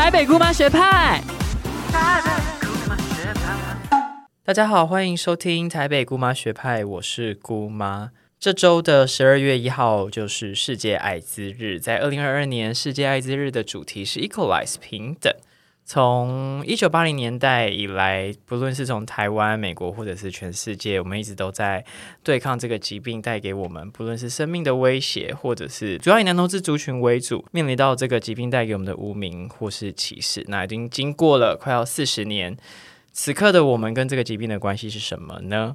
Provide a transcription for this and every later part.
台北姑妈学派。大家好，欢迎收听台北姑妈学派，我是姑妈。这周的十二月一号就是世界艾滋日，在二零二二年世界艾滋日的主题是 equalize 平等。从一九八零年代以来，不论是从台湾、美国，或者是全世界，我们一直都在对抗这个疾病带给我们，不论是生命的威胁，或者是主要以男同志族群为主，面临到这个疾病带给我们的污名或是歧视。那已经经过了快要四十年，此刻的我们跟这个疾病的关系是什么呢？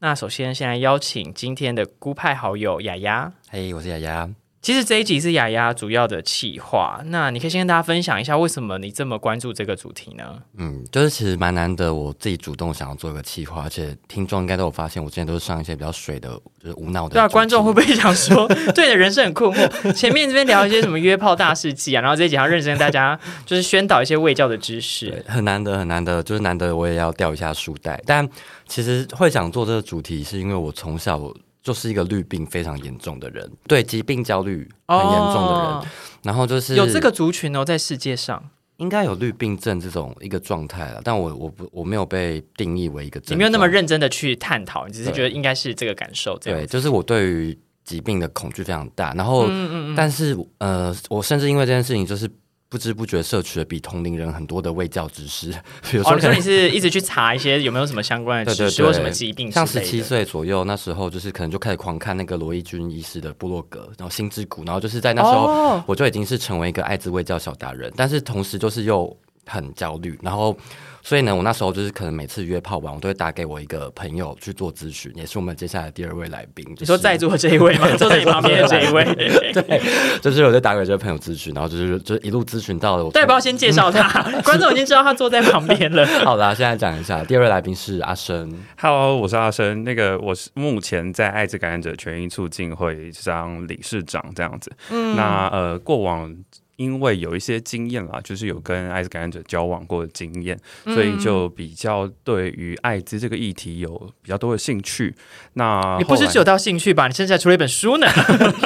那首先，先来邀请今天的孤派好友雅雅。嘿，我是雅雅。其实这一集是雅雅主要的企划，那你可以先跟大家分享一下，为什么你这么关注这个主题呢？嗯，就是其实蛮难得，我自己主动想要做一个企划，而且听众应该都有发现，我之前都是上一些比较水的，就是无脑的。对啊，观众会不会想说，对你的人生很困惑？前面这边聊一些什么约炮大事记啊，然后这一集要认真跟大家就是宣导一些卫教的知识，很难得很难得，就是难得我也要掉一下书袋。但其实会想做这个主题，是因为我从小。就是一个绿病非常严重的人，对疾病焦虑很严重的人，然后就是有这个族群哦，在世界上。应该有绿病症这种一个状态了，但我我不我没有被定义为一个，你没有那么认真的去探讨，你只是觉得应该是这个感受，对，就是我对于疾病的恐惧非常大，然后嗯嗯。但是呃，我甚至因为这件事情就是。不知不觉摄取了比同龄人很多的卫教知识，比如说你是一直去查一些有没有什么相关的知识或什么疾病，像十七岁左右那时候就是可能就开始狂看那个罗伊军医师的部落格，然后心之谷，然后就是在那时候我就已经是成为一个艾滋卫教小达人，但是同时就是又很焦虑，然后。所以呢，我那时候就是可能每次约炮完，我都会打给我一个朋友去做咨询，也是我们接下来第二位来宾。你说在座的这一位吗？坐在你旁边的这一位？对，就是我在打给这个朋友咨询，然后就是就一路咨询到了。对，不要先介绍他，观众已经知道他坐在旁边了。好的，现在讲一下第二位来宾是阿生。Hello，我是阿生。那个我是目前在艾滋感染者权益促进会当理事长这样子。嗯，那呃过往。因为有一些经验啦，就是有跟艾滋感染者交往过的经验，所以就比较对于艾滋这个议题有比较多的兴趣。那你不是只有到兴趣吧？你现在出了一本书呢，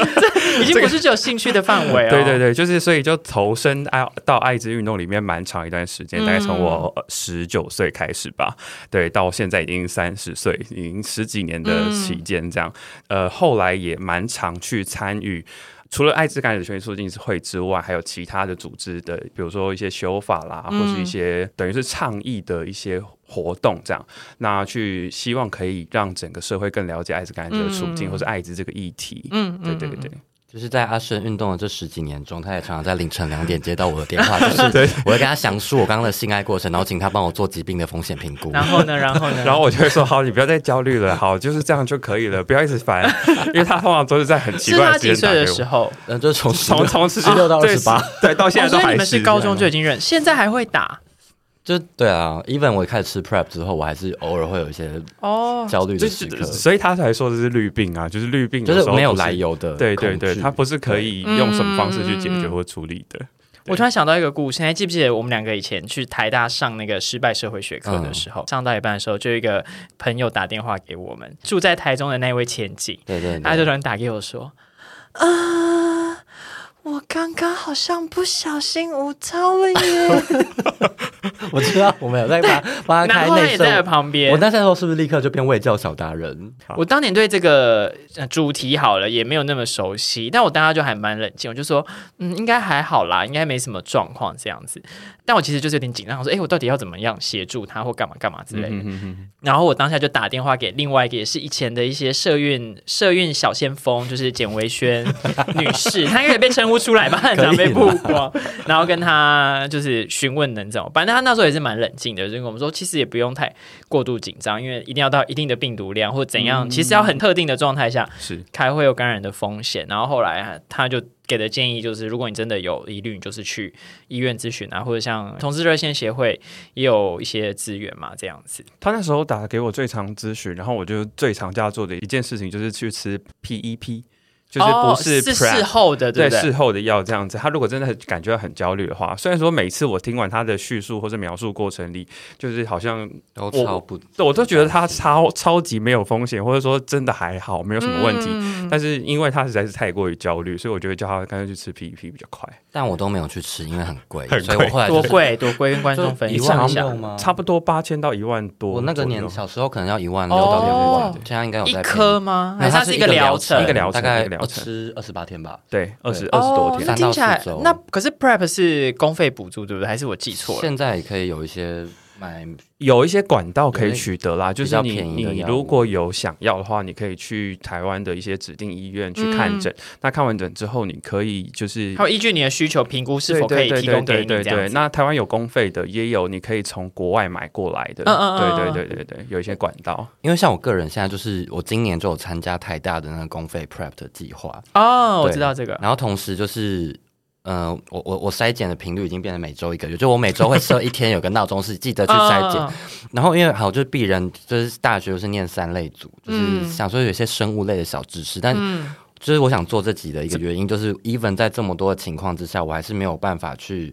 已经不是只有兴趣的范围了。对对对，就是所以就投身爱到艾滋运动里面蛮长一段时间，大概从我十九岁开始吧，对，到现在已经三十岁，已经十几年的期间这样。呃，后来也蛮常去参与。除了艾滋感染权益促进会之外，还有其他的组织的，比如说一些修法啦，或是一些等于是倡议的一些活动，这样，那去希望可以让整个社会更了解艾滋感染者的处境，或是艾滋这个议题。嗯，对对对。就是在阿生运动的这十几年中，他也常常在凌晨两点接到我的电话，就是我会跟他详述我刚刚的性爱过程，然后请他帮我做疾病的风险评估。然后呢，然后呢，然后我就会说：好，你不要再焦虑了，好，就是这样就可以了，不要一直烦。因为他通常都是在很奇怪的时间的时候，嗯，就从从从十六到二十八，对，到现在都还是。你们是高中就已经认，现在还会打。就对啊，even 我开始吃 prep 之后，我还是偶尔会有一些哦。焦虑的时刻，所以他才说的是绿病啊，就是绿病，就是没有来由的，对对对，他不是可以用什么方式去解决或处理的。我突然想到一个故事，还记不记得我们两个以前去台大上那个失败社会学课的时候，上到一半的时候，就一个朋友打电话给我们，住在台中的那位前景，对对，他就突然打给我说啊。我刚刚好像不小心误操了耶！我知道我没有在帮帮他开内在旁边。我那时候是不是立刻就变卫教小达人？我当年对这个主题好了也没有那么熟悉，但我当时就还蛮冷静，我就说嗯，应该还好啦，应该没什么状况这样子。但我其实就是有点紧张，我说哎，我到底要怎么样协助他或干嘛干嘛之类的。然后我当下就打电话给另外一个也是以前的一些社运社运小先锋，就是简维轩女士，她应该被称呼。出来吧，很常被曝光，然后跟他就是询问能怎么办。但他那时候也是蛮冷静的，就跟我们说，其实也不用太过度紧张，因为一定要到一定的病毒量或怎样，其实要很特定的状态下是开会有感染的风险。然后后来他就给的建议就是，如果你真的有疑虑，你就是去医院咨询啊，或者像同志热线协会也有一些资源嘛，这样子。他那时候打给我最常咨询，然后我就最常叫做的一件事情就是去吃 PEP。就是不是是事后的，对对？对事后的药这样子，他如果真的很感觉到很焦虑的话，虽然说每次我听完他的叙述或者描述过程里，就是好像都超不，我都觉得他超超级没有风险，或者说真的还好，没有什么问题。嗯但是因为他实在是太过于焦虑，所以我就会叫他干脆去吃 PEP 比较快。但我都没有去吃，因为很贵，很所以我后来就是多贵多贵，跟观众分一享一下。吗？差不多八千到一万多。我那个年小时候可能要一万六到两哦万，现在应该有一在便宜颗吗？它是一个疗疗程？一个疗程大概疗程吃二十八天吧。对二十对二十多哦，天那，听起来三到四周那可是 Prep 是公费补助对不对？还是我记错了？现在也可以有一些买，有一些管道可以取得啦，就是比较你你便宜如果有想要的话，你可以去台湾的一些指定医院去看诊。那看完诊之后，你可以就是它会依据你的需求评估是否可以提供给你对对。那台湾有公费的，也有你可以从国外买过来的。嗯嗯嗯对嗯对对对对，有一些管道。因为像我个人现在就是我今年就有参加台大的那个公费 prep 的计划，哦，我知道这个。然后同时就是。呃，我我我筛检的频率已经变成每周一个月，就我每周会设一天有个闹钟是记得去筛检，嗯然后因为好就是鄙人就是大学就是念三类组，就是嗯。想说有些生物类的小知识，但嗯。就是我想做这集的一个原因，就是 even 在这么多的情况之下，我还是没有办法去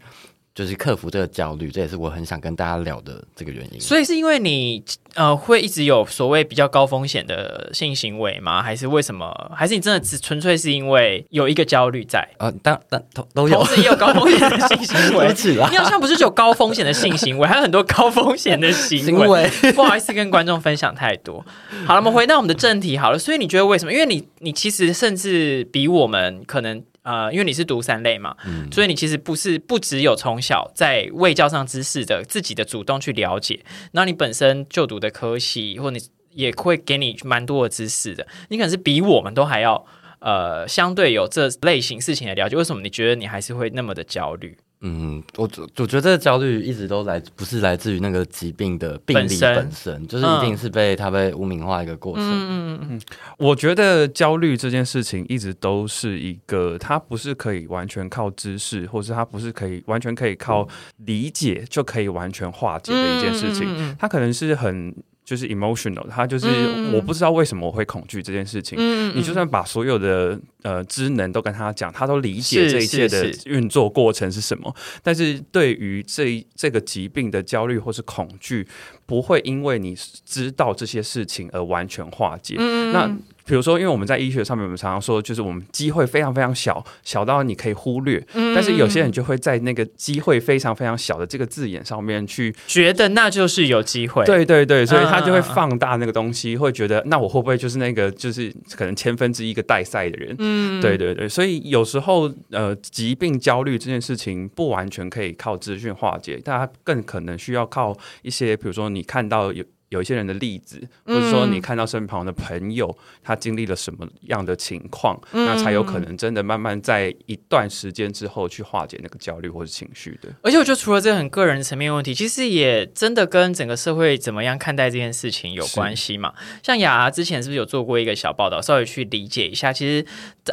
就是克服这个焦虑，这也是我很想跟大家聊的这个原因。所以是因为你呃会一直有所谓比较高风险的性行为吗？还是为什么？还是你真的只纯粹是因为有一个焦虑在？呃，当当都都有同，时也有高风险的性行为 你好像不是只有高风险的性行为，还有很多高风险的行为。行为不好意思跟观众分享太多。好了，我们回到我们的正题好了。所以你觉得为什么？因为你你其实甚至比我们可能呃，因为你是读三类嘛，嗯所以你其实不是不只有从小在未教上知识的自己的主动去了解，那你本身就读的科系，或你也会给你蛮多的知识的，你可能是比我们都还要。呃，相对有这类型事情的了解，为什么你觉得你还是会那么的焦虑？嗯，我我觉得这个焦虑一直都来，不是来自于那个疾病的病理本身本身，就是一定是被它被污名化一个过程。嗯嗯嗯我觉得焦虑这件事情一直都是一个，它不是可以完全靠知识，或是它不是可以完全可以靠理解就可以完全化解的一件事情。嗯嗯嗯嗯它可能是很就是 emotional，他就是嗯我不知道为什么我会恐惧这件事情。嗯你就算把所有的呃知能都跟他讲，他都理解这一切的运作过程是什么，但是对于这这个疾病的焦虑或是恐惧，不会因为你知道这些事情而完全化解。嗯那比如说，因为我们在医学上面，我们常常说，就是我们机会非常非常小，小到你可以忽略。嗯但是有些人就会在那个机会非常非常小的这个字眼上面去，觉得那就是有机会。，对对对，所以他就会放大那个东西，会觉得那我会不会就是那个就是可能千分之一个带赛的人？嗯对对对，所以有时候呃，疾病焦虑这件事情不完全可以靠资讯化解，大家更可能需要靠一些，比如说你看到有。有一些人的例子，或者说你看到身旁的朋友，他经历了什么样的情况，那才有可能真的慢慢在一段时间之后去化解那个焦虑或者情绪的。而且我觉得除了这个很个人层面问题，其实也真的跟整个社会怎么样看待这件事情有关系嘛。像雅之前是不是有做过一个小报道，稍微去理解一下？其实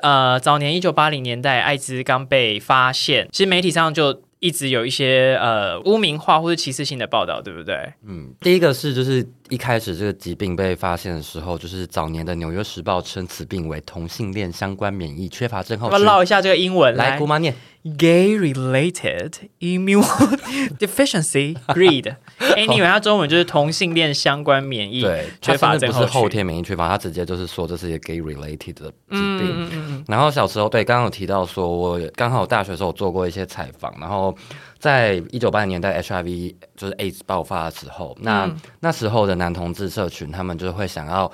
呃，早年一九八零年代艾滋刚被发现，其实媒体上就。一直有一些呃污名化或者歧视性的报道，对不对？嗯，第一个是就是一开始这个疾病被发现的时候，就是早年的《纽约时报》称此病为同性恋相关免疫缺乏症候群。要唠一下这个英文？来，姑妈念。gay related immune deficiency greed。Anyway，它中文就是同性恋相关免疫对，缺乏症候不是后天免疫缺乏，它直接就是说这是一个 gay related 的疾病。然后小时候对，刚刚有提到说，我刚好大学的时候做过一些采访，然后在一九八零年代 HIV 就是 AIDS 爆发的时候，那、嗯那时候的男同志社群，他们就是会想要。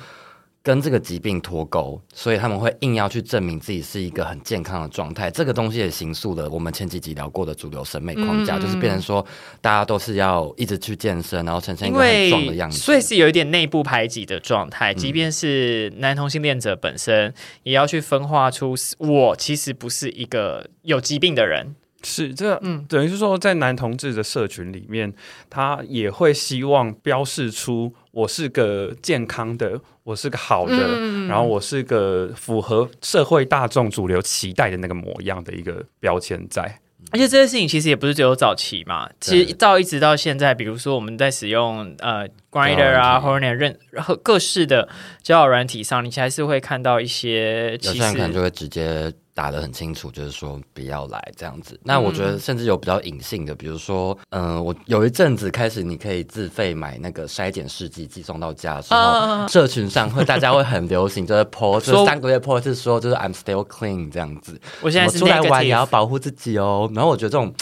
跟这个疾病脱钩，所以他们会硬要去证明自己是一个很健康的状态。这个东西也形塑了我们前几集聊过的主流审美框架，嗯就是变成说大家都是要一直去健身，然后呈现一个很壮的样子。所以是有一点内部排挤的状态，嗯即便是男同性恋者本身，也要去分化出我其实不是一个有疾病的人。是这，嗯等于是说，在男同志的社群里面，他也会希望标示出我是个健康的，我是个好的，嗯然后我是个符合社会大众主流期待的那个模样的一个标签在。而且这件事情其实也不是只有早期嘛，其实到一直到现在，比如说我们在使用呃 Grinder 啊或者任和各式的交友软体上，你还是会看到一些，有些人可能就会直接。打得很清楚，就是说不要来这样子。那我觉得甚至有比较隐性的，比如说，嗯，我有一阵子开始，你可以自费买那个筛检试剂寄送到家的时候，社群上会大家会很流行，就是 po 就是三个月 po 是说就是 I'm still clean 这样子。我现在出来玩也要保护自己哦。然后我觉得这种。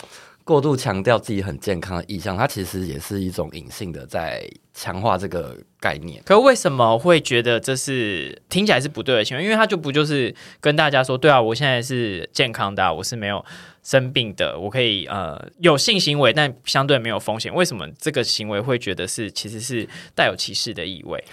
过度强调自己很健康的意向，它其实也是一种隐性的在强化这个概念。可为什么会觉得这是听起来是不对的行为？因为他就不就是跟大家说，对啊，我现在是健康的，我是没有生病的，我可以呃有性行为，但相对没有风险。为什么这个行为会觉得是其实是带有歧视的意味？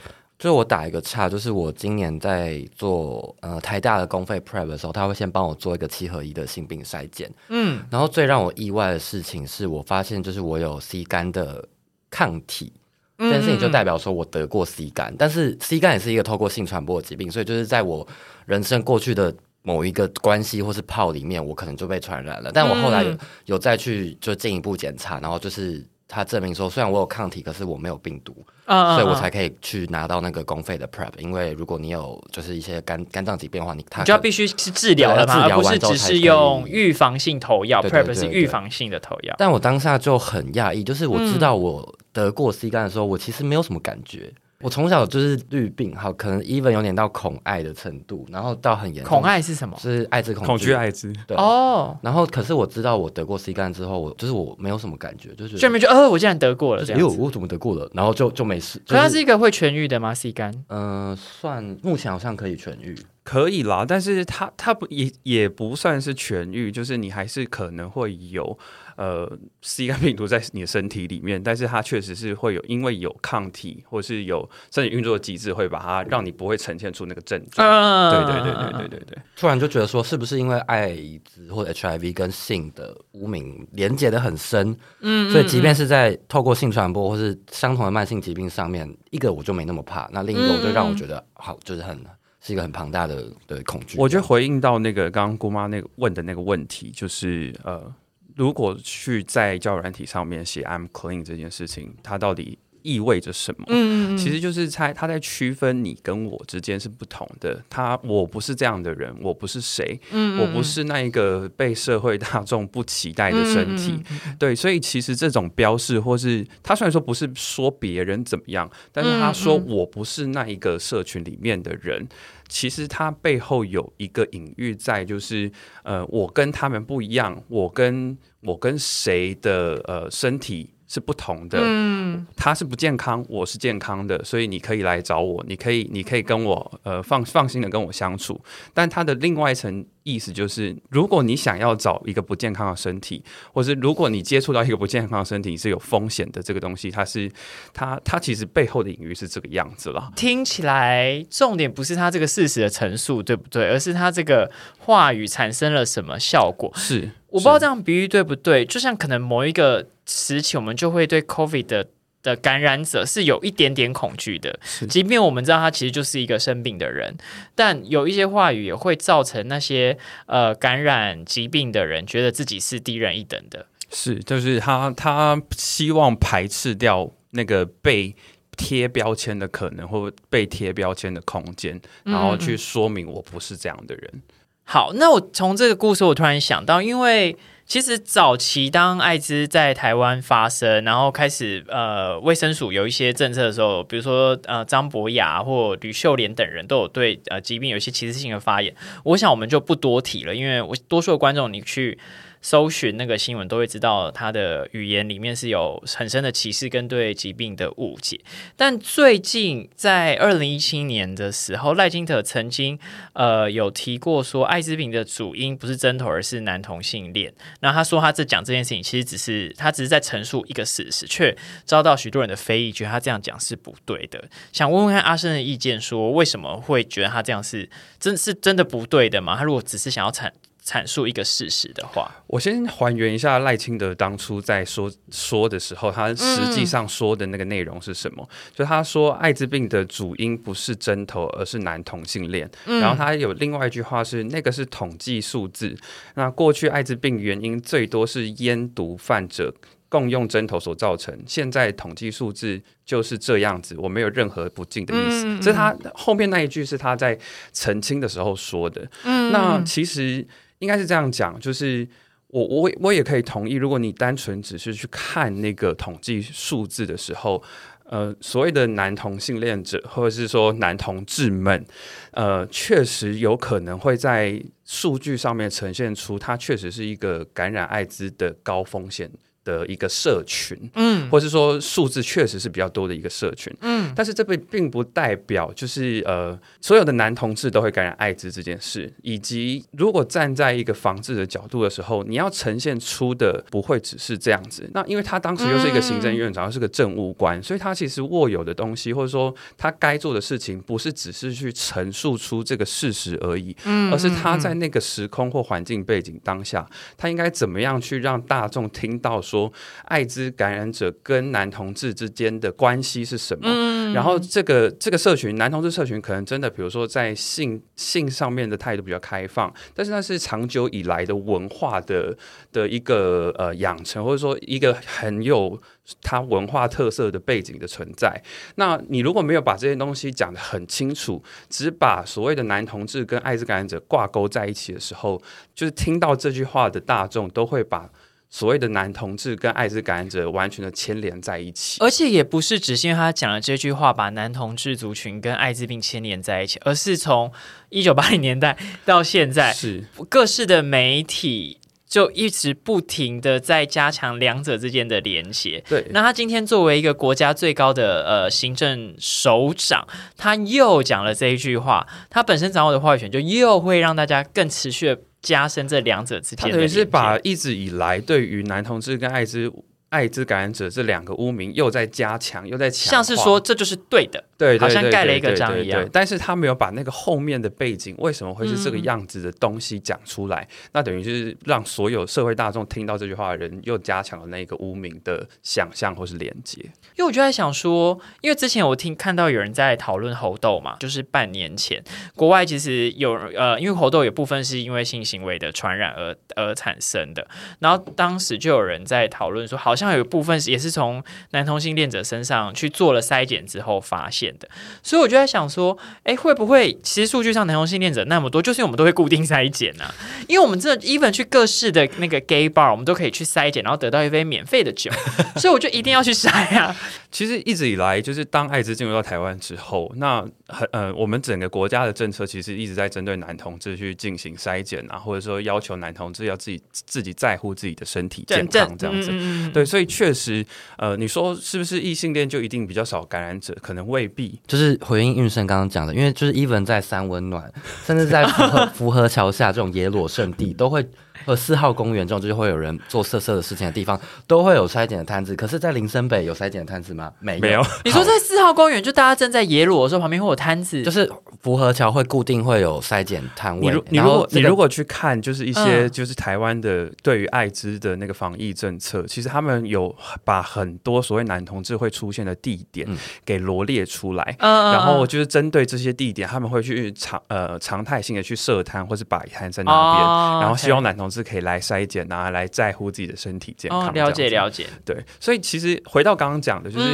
就我打一个岔，就是我今年在做呃台大的公费 prep 的时候，他会先帮我做一个七合一的性病筛检，嗯，然后最让我意外的事情是我发现，就是我有 C 肝的抗体，这件事情就代表说我得过 C 肝，但是 C 肝也是一个透过性传播的疾病，所以就是在我人生过去的某一个关系或是泡里面，我可能就被传染了，但我后来有有再去就进一步检查，然后就是。他证明说，虽然我有抗体，可是我没有病毒，所以我才可以去拿到那个公费的 prep。因为如果你有就是一些肝肝脏疾病的话，你他就要必须是治疗了嘛，而不是只是用预防性投药。prep 是预防性的投药。但我当下就很讶异，就是我知道我得过 C 肝的时候，我其实没有什么感觉。我从小就是绿病，好，可能 even 有点到恐艾的程度，然后到很严重。恐艾是什么？是艾滋恐惧艾滋。对哦。然后，可是我知道我得过 C 肝之后，我就是我没有什么感觉，就是居然觉得，呃，我竟然得过了，这样。我怎么得过了？然后就就没事。可它是一个会痊愈的吗？C 肝？嗯，算目前好像可以痊愈。可以啦，但是它它不也也不算是痊愈，就是你还是可能会有。呃，C 肝病毒在你的身体里面，但是它确实是会有，因为有抗体或是有身体运作的机制，会把它让你不会呈现出那个症状。对对对对对对对。突然就觉得说，是不是因为艾滋或者 HIV 跟性的污名连接的很深？嗯，所以即便是在透过性传播或是相同的慢性疾病上面，一个我就没那么怕，那另一个我就让我觉得好，就是很是一个很庞大的的恐惧。我觉得回应到那个刚刚姑妈那个问的那个问题，就是呃。如果去在教软体上面写 "I'm clean" 这件事情，它到底意味着什么？嗯，其实就是猜他在区分你跟我之间是不同的。他我不是这样的人，我不是谁，嗯，我不是那一个被社会大众不期待的身体。对，所以其实这种标示，或是他虽然说不是说别人怎么样，但是他说我不是那一个社群里面的人。其实它背后有一个隐喻在，就是呃，我跟他们不一样，我跟我跟谁的呃身体。是不同的，嗯，他是不健康，我是健康的，所以你可以来找我，你可以，你可以跟我，呃，放放心的跟我相处。但他的另外一层意思就是，如果你想要找一个不健康的身体，或是如果你接触到一个不健康的身体是有风险的，这个东西，它是，它，它其实背后的隐喻是这个样子了。听起来重点不是他这个事实的陈述，对不对？而是他这个话语产生了什么效果？是。我不知道这样比喻对不对，就像可能某一个时期，我们就会对 COVID 的的感染者是有一点点恐惧的，即便我们知道他其实就是一个生病的人，但有一些话语也会造成那些呃感染疾病的人觉得自己是低人一等的。是，就是他他希望排斥掉那个被贴标签的可能，或被贴标签的空间，然后去说明我不是这样的人。好，那我从这个故事，我突然想到，因为其实早期当艾滋在台湾发生，然后开始呃卫生署有一些政策的时候，比如说呃张博雅或吕秀莲等人都有对呃疾病有一些歧视性的发言，我想我们就不多提了，因为我多数的观众你去。搜寻那个新闻都会知道，他的语言里面是有很深的歧视跟对疾病的误解。但最近在二零一七年的时候，赖金特曾经呃有提过说，艾滋病的主因不是针头，而是男同性恋。那他说他这讲这件事情，其实只是他只是在陈述一个事实，却遭到许多人的非议，觉得他这样讲是不对的。想问问看阿生的意见，说为什么会觉得他这样是真是真的不对的吗？他如果只是想要产阐述一个事实的话，我先还原一下赖清德当初在说说的时候，他实际上说的那个内容是什么？就他说艾滋病的主因不是针头，而是男同性恋。然后他有另外一句话是，那个是统计数字。那过去艾滋病原因最多是烟毒患者。共用针头所造成，现在统计数字就是这样子，我没有任何不敬的意思。这是他后面那一句是他在澄清的时候说的。那其实应该是这样讲，就是我我我也可以同意，如果你单纯只是去看那个统计数字的时候，呃，所谓的男同性恋者或者是说男同志们，呃，确实有可能会在数据上面呈现出他确实是一个感染艾滋的高风险。的一个社群，嗯，或是说数字确实是比较多的一个社群，嗯，但是这并并不代表就是呃所有的男同志都会感染艾滋这件事，以及如果站在一个防治的角度的时候，你要呈现出的不会只是这样子。那因为他当时又是一个行政院长，又是个政务官，所以他其实握有的东西，或者说他该做的事情，不是只是去陈述出这个事实而已，嗯，而是他在那个时空或环境背景当下，他应该怎么样去让大众听到。说艾滋感染者跟男同志之间的关系是什么？然后这个这个社群男同志社群可能真的，比如说在性性上面的态度比较开放，但是那是长久以来的文化的的一个呃养成，或者说一个很有它文化特色的背景的存在。那你如果没有把这些东西讲得很清楚，只把所谓的男同志跟艾滋感染者挂钩在一起的时候，就是听到这句话的大众都会把。所谓的男同志跟艾滋感染者完全的牵连在一起，而且也不是只是因为他讲了这句话把男同志族群跟艾滋病牵连在一起，而是从一九八零年代到现在，是各式的媒体就一直不停的在加强两者之间的连接。对，那他今天作为一个国家最高的呃行政首长，他又讲了这一句话，他本身掌握的话语权就又会让大家更持续的。加深这两者之间的，等于是把一直以来对于男同志跟艾滋。艾滋感染者这两个污名又在加强，又在强，像是说这就是对的，对，好像盖了一个章一样。但是他没有把那个后面的背景为什么会是这个样子的东西讲出来，那等于就是让所有社会大众听到这句话的人又加强了那个污名的想象或是连接。因为我就在想说，因为之前我听看到有人在讨论猴痘嘛，就是半年前国外其实有呃，因为猴痘有部分是因为性行为的传染而而产生的，然后当时就有人在讨论说，好像。像有部分也是从男同性恋者身上去做了筛检之后发现的，所以我就在想说，哎，会不会其实数据上男同性恋者那么多，就是我们都会固定筛检呢？因为我们这 even 去各式的那个 gay bar，我们都可以去筛检，然后得到一杯免费的酒，所以我就一定要去筛啊。其实一直以来，就是当艾滋进入到台湾之后，那很呃，我们整个国家的政策其实一直在针对男同志去进行筛检啊，或者说要求男同志要自己自己在乎自己的身体健康这样子，对。所以确实，呃，你说是不是异性恋就一定比较少感染者？可能未就是回应运生刚刚讲的，因为就是 even 在三温暖，甚至在福和福和桥下这种野裸圣地，都会。和四号公园这种就是会有人做色色的事情的地方，都会有筛检的摊子。可是，在林森北有筛检的摊子吗？没没有。你说在四号公园，就大家正在野裸的时候，旁边会有摊子，就是福和桥会固定会有筛检摊位。你你如果你如果去看，就是一些就是台湾的对于艾滋的那个防疫政策，其实他们有把很多所谓男同志会出现的地点给罗列出来，然后就是针对这些地点，他们会去常呃常态性的去设摊或是摆摊在那边，然后希望男同。是可以来筛检啊，来在乎自己的身体健康。了解了解，对，所以其实回到刚刚讲的，就是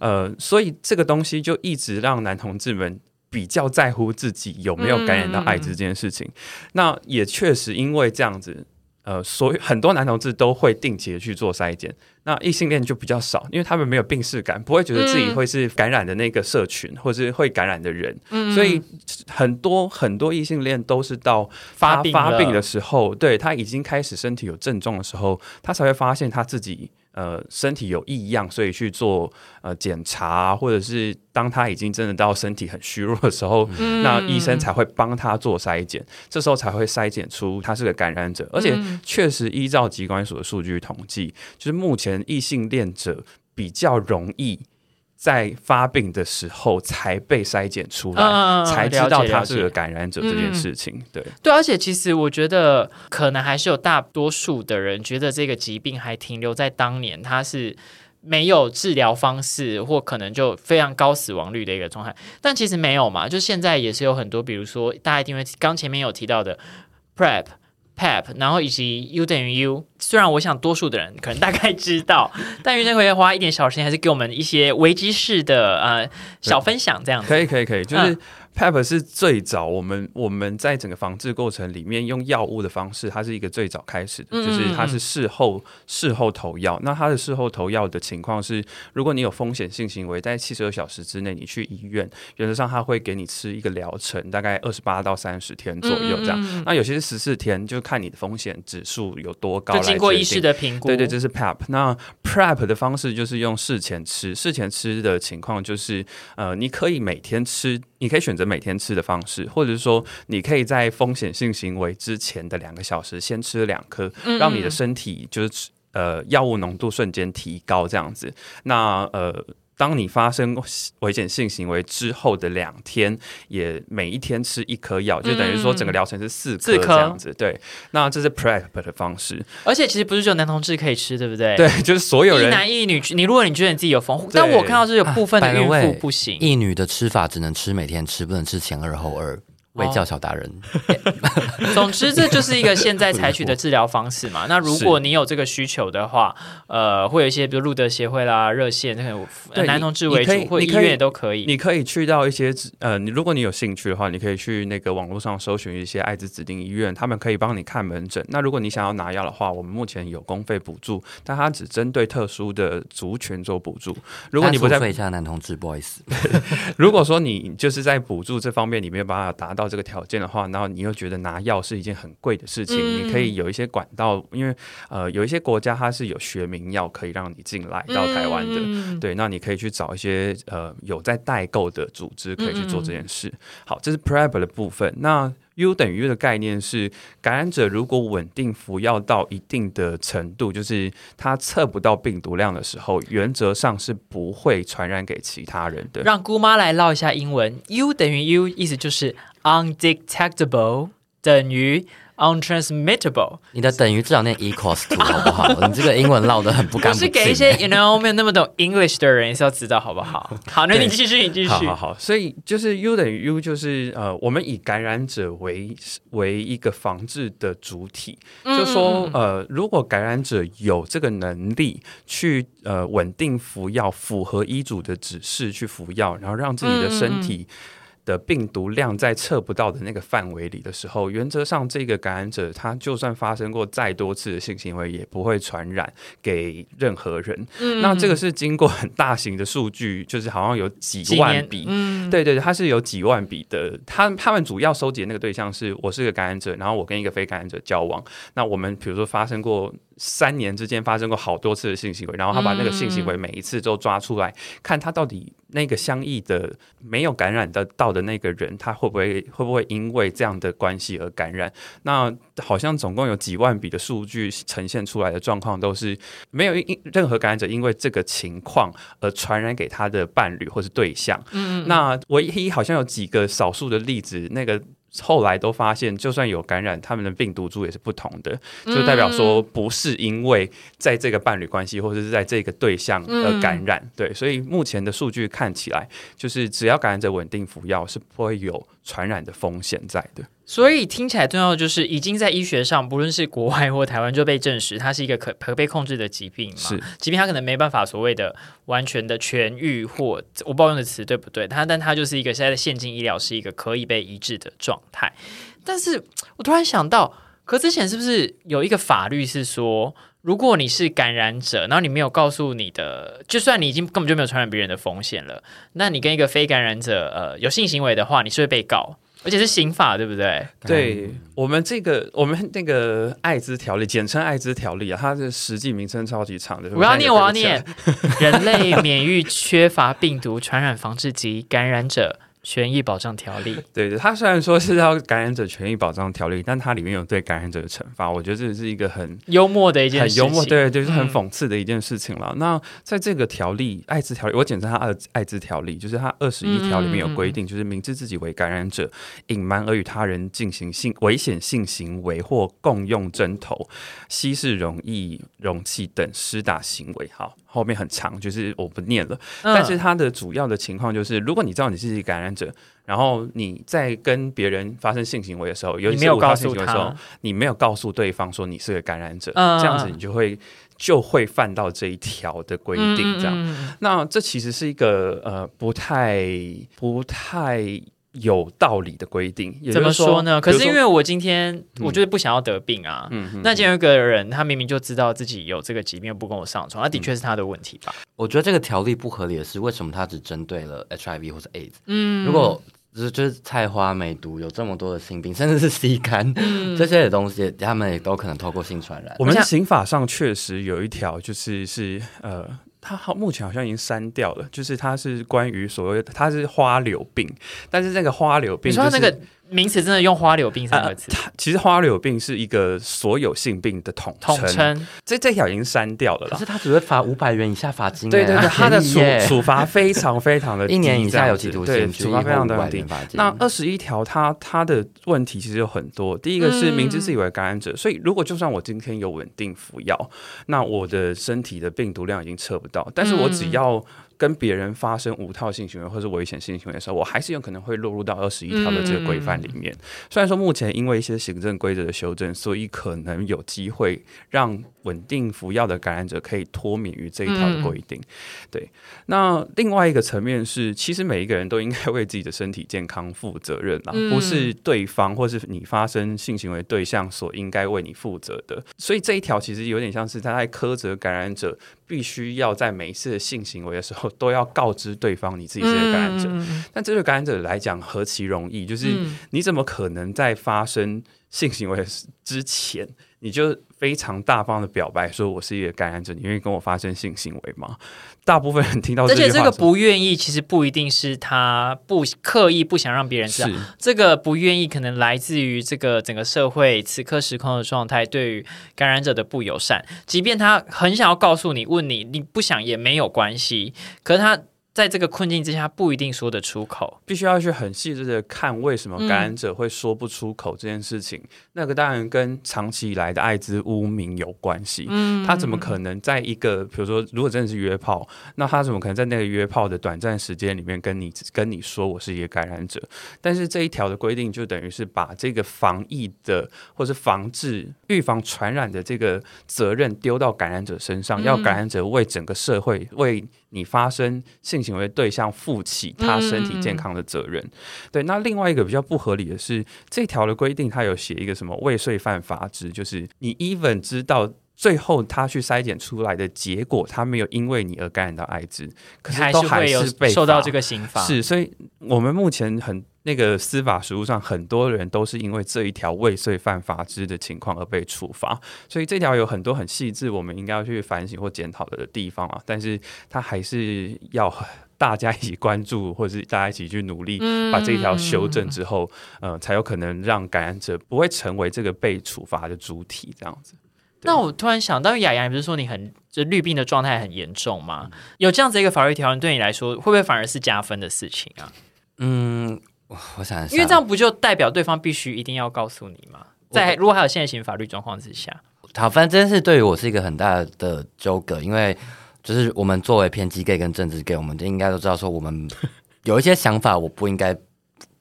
呃，所以这个东西就一直让男同志们比较在乎自己有没有感染到艾滋这件事情。那也确实因为这样子。呃，所以很多男同志都会定期的去做筛检，那异性恋就比较少，因为他们没有病视感，不会觉得自己会是感染的那个社群，或者是会感染的人，所以很多很多异性恋都是到发发病的时候，对他已经开始身体有症状的时候，他才会发现他自己。呃，身体有异样，所以去做呃检查，或者是当他已经真的到身体很虚弱的时候，那医生才会帮他做筛检，这时候才会筛检出他是个感染者。而且确实依照疾管所的数据统计，就是目前异性恋者比较容易在发病的时候才被筛检出来，嗯才知道他是个感染者这件事情。对，对，而且其实我觉得，可能还是有大多数的人觉得这个疾病还停留在当年，它是没有治疗方式，或可能就非常高死亡率的一个状态。但其实没有嘛，就现在也是有很多，比如说大家一定会刚前面有提到的 PrEP。PEP，然后以及 U 等于 U，虽然我想多数的人可能大概知道，但于正奎花一点小时间，还是给我们一些危机式的呃小分享这样子。可以，可以，可以，就是嗯 PEP 是最早我们我们在整个防治过程里面用药物的方式，它是一个最早开始的，嗯就是它是事后事后投药。那它的事后投药的情况是，如果你有风险性行为，在七十二小时之内你去医院，原则上它会给你吃一个疗程，大概二十八到三十天左右这样。嗯那有些是十四天，就看你的风险指数有多高就经过医师的评估，对对，这是 PEP。那 PrEP 的方式就是用事前吃，事前吃的情况就是，呃，你可以每天吃，你可以选择每天吃的方式，或者是说，你可以在风险性行为之前的两个小时先吃两颗，让你的身体就是呃药物浓度瞬间提高这样子。那呃。当你发生危险性行为之后的两天，也每一天吃一颗药，就等于说整个疗程是四颗四颗这样子。对，那这是 PrEP 的方式。而且其实不是只有男同志可以吃，对不对？，对，就是所有人一男一女，你如果你觉得你自己有防护，但我看到是有部分的孕妇不行。一女的吃法只能吃每天吃，不能吃前二后二。喂教小达人，总之，这就是一个现在采取的治疗方式嘛。那如果你有这个需求的话，呃，会有一些比如路德协会啦、热线，那个对男同志为主，或医院也都可以。你可以去到一些呃，你如果你有兴趣的话，你可以去那个网络上搜寻一些艾滋指定医院，他们可以帮你看门诊。那如果你想要拿药的话，我们目前有公费补助，但它只针对特殊的族群做补助。如果你不在，一下男同志，不好意思，如果说你就是在补助这方面你没有办法达到这个条件的话，然后你又觉得拿药是一件很贵的事情，嗯你可以有一些管道，因为呃有一些国家它是有学名药可以让你进来到台湾的。嗯对，那你可以去找一些呃有在代购的组织，可以去做这件事。好，这是 PrEP 的部分。那 U 等于 U 的概念是，感染者如果稳定服药到一定的程度，就是他测不到病毒量的时候，原则上是不会传染给其他人的。让姑妈来唠一下英文，U 等于 U，意思就是 undetectable 等于 untransmittable。你的等于至少念 equals to 好不好？你这个英文唠得很不干净。是给一些 you know 没有那么懂 English 的人也是要知道，好不好？好，那你继续，你继续。好好好，所以就是 U 等于 U，就是呃，我们以感染者为为一个防治的主体，就说呃，如果感染者有这个能力去呃稳定服药，符合医嘱的指示去服药，然后让自己的身体。的病毒量在测不到的那个范围里的时候，原则上这个感染者他就算发生过再多次的性行为，也不会传染给任何人。那这个是经过很大型的数据，就是好像有几万笔，嗯，对对，它是有几万笔的。他他们主要收集的那个对象是我是个感染者，然后我跟一个非感染者交往。那我们比如说发生过三年之间发生过好多次的性行为，然后他把那个性行为每一次都抓出来，看他到底那个相异的没有感染的到的那个人，他会不会会不会因为这样的关系而感染？那好像总共有几万笔的数据呈现出来的状况都是没有因任何感染者因为这个情况而传染给他的伴侣或是对象。嗯，那唯一好像有几个少数的例子，那个。后来都发现，就算有感染，他们的病毒株也是不同的，就代表说不是因为在这个伴侣关系或者是在这个对象而感染。对，所以目前的数据看起来，就是只要感染者稳定服药，是不会有传染的风险在的。所以听起来重要的就是，已经在医学上，不论是国外或台湾，就被证实它是一个可可被控制的疾病嘛。是，疾病它可能没办法所谓的完全的痊愈，或我不知道用的词对不对，它但它就是一个现在的现今医疗是一个可以被医治的状态。但是我突然想到，可之前是不是有一个法律是说，如果你是感染者，然后你没有告诉你的，就算你已经根本就没有传染别人的风险了，那你跟一个非感染者呃有性行为的话，你是会被告。而且是刑法，对不对？对我们这个，我们那个艾滋条例，简称艾滋条例啊，它的实际名称超级长的。我要念，我要念。人类免疫缺乏病毒传染防治及感染者权益保障条例，对 对，它虽然说是要感染者权益保障条例，但它里面有对感染者的惩罚，我觉得这是一个很幽默的一件事情，很幽默，对对，就是很嗯讽刺的一件事情了。那在这个条例，艾滋条例，我简称它艾艾滋条例，就是它二十一条里面有规定，就是明知自己为感染者，隐瞒而与他人进行性危险性行为或共用针头、稀释溶液、容器等施打行为。好，后面很长，就是我不念了。嗯但是它的主要的情况就是，如果你知道你是感染者，然后你在跟别人发生性行为的时候，尤其是无套告诉的时候，，你没有告诉对方说你是个感染者，嗯这样子你就会就会犯到这一条的规定，这样。那这其实是一个呃不太不太有道理的规定，怎么就是说呢？可是因为我今天我就是不想要得病啊。嗯嗯那今天有一个人，他明明就知道自己有这个疾病，不跟我上床，那的确是他的问题吧？我觉得这个条例不合理的是，为什么他只针对了 HIV 或者 AIDS？嗯，如果就是就是菜花、梅毒有这么多的性病，甚至是 C 肝、嗯这些的东西，他们也都可能透过性传染。我们像刑法上确实有一条，就是是呃。它好，目前好像已经删掉了。就是它是关于所谓的，它是花柳病，但是那个花柳病、就是，你说他那个名词真的用“花柳病”三个字它其实花柳病是一个所有性病的统统称，这这条已经删掉了啦可是。他只会罚五百元以下罚金欸，对对对，他的处处罚非常非常的 低一年以下有期徒对，刑，处罚非常非常低五百元。罚金。那二十一条，它它的问题其实有很多。第一个是明知自己为感染者，所以如果就算我今天有稳定服药，那我的身体的病毒量已经测不到，但是我只要跟别人发生无套性行为或是危险性行为的时候，我还是有可能会落入到二十一条的这个规范里面。虽然说目前因为一些行政规则的修正，所以可能有机会让稳定服药的感染者可以脱免于这一条的规定。对，那另外一个层面是，其实每一个人都应该为自己的身体健康负责任啦，嗯不是对方或是你发生性行为对象所应该为你负责的。所以这一条其实有点像是他在苛责感染者，必须要在每一次的性行为的时候都要告知对方你自己是个感染者。嗯但这对感染者来讲何其容易，就是嗯你怎么可能在发生性行为之前，你就非常大方的表白说我是一个感染者，你愿意跟我发生性行为吗？大部分人听到而且这个不愿意，其实不一定是他不刻意不想让别人知道，这个不愿意可能来自于这个整个社会此刻时空的状态对于感染者的不友善。即便他很想要告诉你、问你，你不想也没有关系，可是他在这个困境之下不一定说得出口。必须要去很细致的看为什么嗯感染者会说不出口这件事情。那个当然跟长期以来的艾滋污名有关系。嗯他怎么可能在一个比如说，如果真的是约炮，那他怎么可能在那个约炮的短暂时间里面跟你跟你说我是一个感染者？但是这一条的规定就等于是把这个防疫的或是防治、预防传染的这个责任丢到感染者身上，嗯要感染者为整个社会为你发生性行为对象负起他身体健康的责任。对，那另外一个比较不合理的是，这条的规定它有写一个什么未遂犯罚之，就是你 even 知道。最后，他去筛检出来的结果，他没有因为你而感染到艾滋，可是还都还是被受到这个刑罚。是，所以我们目前很那个司法实务上，很多人都是因为这一条未遂犯法之的情况而被处罚。所以这条有很多很细致，我们应该要去反省或检讨的地方啊。但是他还是要大家一起关注，或者是大家一起去努力，把这一条修正之后，呃，才有可能让感染者不会成为这个被处罚的主体，这样子。那我突然想到，雅雅，你不是说你很就绿病的状态很严重吗？嗯有这样子一个法律条文，对你来说会不会反而是加分的事情啊？嗯，我我想，因为这样不就代表对方必须一定要告诉你吗？在如果还有现行法律状况之下，好，反正这件事对于我是一个很大的纠葛，因为就是我们作为偏激 gay 跟政治 gay，我们就应该都知道说，我们 有一些想法我不应该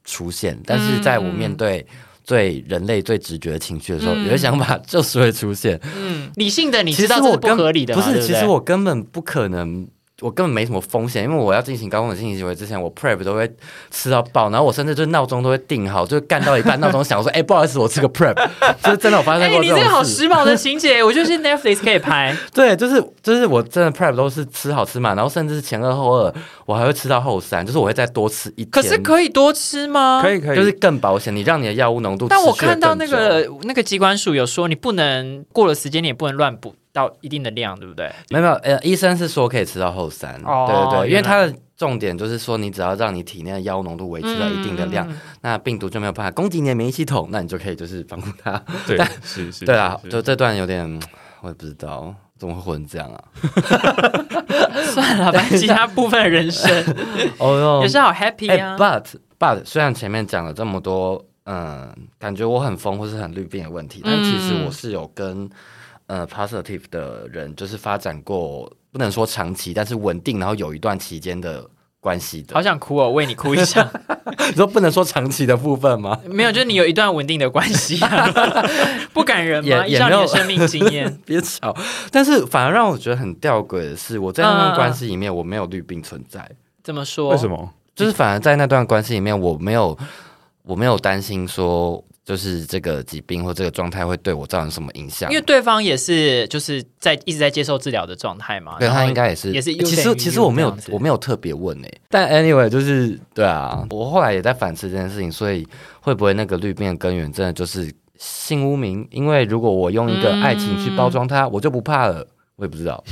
出现，但是在我面对最人类最直觉的情绪的时候，嗯有些想法就是会出现。嗯，理性的你其知道这是不实我根合理的，不是，其实我根本不可能。我根本没什么风险，因为我要进行高风险性行为之前，我 prep 都会吃到爆，然后我甚至就闹钟都会定好，就干到一半，闹钟响，我说：“ 哎、不好意思，我吃个 prep。”就是真的我发生哎、过这种你这个好。时髦的情节，我觉得是 Netflix 可以拍。对，就是就是我真的 prep 都是吃好吃嘛，然后甚至是前二后二，我还会吃到后三，就是我会再多吃一天。可是可以多吃吗？可以，可以，就是更保险，你让你的药物浓度。但我看到那个那个机关署有说，你不能过了时间，你也不能乱补到一定的量，对不对？没有没有，呃，医生是说可以吃到后三，哦对对对，因为它的重点就是说，你只要让你体内的药物浓度维持到一定的量，嗯那病毒就没有办法攻击你的免疫系统，那你就可以就是防护它。对，是是，对啊，就这段有点，我也不知道怎么会混成这样啊。算了，反正其他部分人生 哦也是好 happy 哎啊。，but but 虽然前面讲了这么多，嗯，感觉我很疯或是很绿病的问题，但其实嗯我是有跟呃 positive 的人，就是发展过，不能说长期，但是稳定，然后有一段期间的关系的好。想哭哦，为你哭一下。你说不能说长期的部分吗？没有，就是你有一段稳定的关系、啊，不感人吗？也也没有的生命经验，别吵。但是反而让我觉得很吊诡的是，我在那段关系里面，我没有绿病存在，怎么说？为什？么？就是反而在那段关系里面，我没有，我没有担心说，就是这个疾病或这个状态会对我造成什么影响因。为对方也是就是在一直在接受治疗的状态嘛。对他应该也是，也是其实其实我没有我没有特别问诶、但 anyway 就是对啊，我后来也在反思这件事情，所以会不会那个绿病的根源真的就是性污名？因为如果我用一个爱情去包装它，我就不怕了。我也不知道，